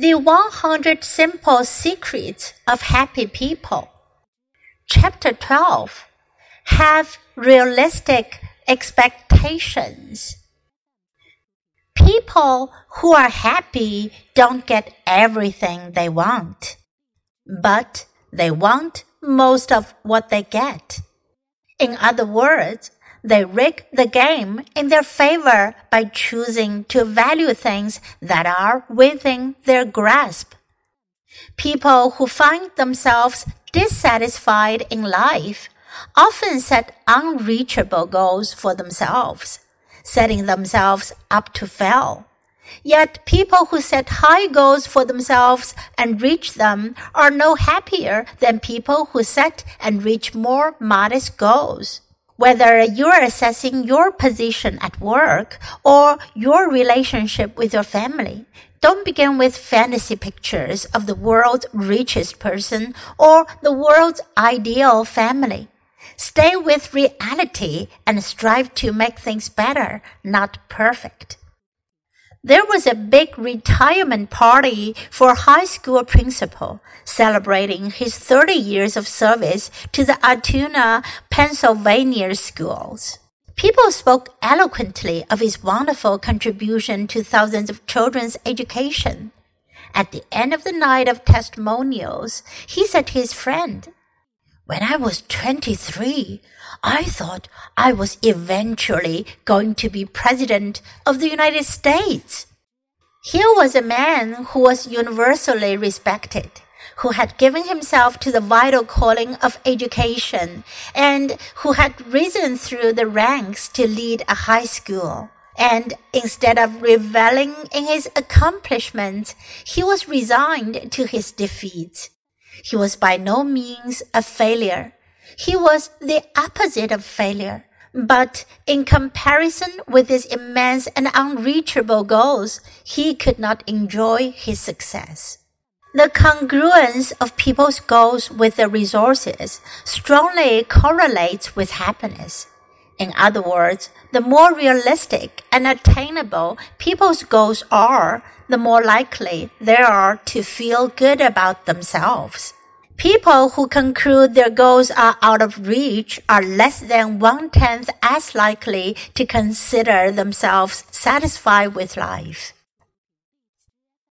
The 100 Simple Secrets of Happy People. Chapter 12 Have Realistic Expectations. People who are happy don't get everything they want, but they want most of what they get. In other words, they rig the game in their favor by choosing to value things that are within their grasp. People who find themselves dissatisfied in life often set unreachable goals for themselves, setting themselves up to fail. Yet people who set high goals for themselves and reach them are no happier than people who set and reach more modest goals. Whether you're assessing your position at work or your relationship with your family, don't begin with fantasy pictures of the world's richest person or the world's ideal family. Stay with reality and strive to make things better, not perfect. There was a big retirement party for a high school principal celebrating his 30 years of service to the Altoona, Pennsylvania schools. People spoke eloquently of his wonderful contribution to thousands of children's education. At the end of the night of testimonials, he said to his friend, when I was 23, I thought I was eventually going to be president of the United States. Here was a man who was universally respected, who had given himself to the vital calling of education, and who had risen through the ranks to lead a high school. And instead of reveling in his accomplishments, he was resigned to his defeats. He was by no means a failure. He was the opposite of failure. But in comparison with his immense and unreachable goals, he could not enjoy his success. The congruence of people's goals with their resources strongly correlates with happiness. In other words, the more realistic and attainable people's goals are, the more likely they are to feel good about themselves. People who conclude their goals are out of reach are less than one tenth as likely to consider themselves satisfied with life.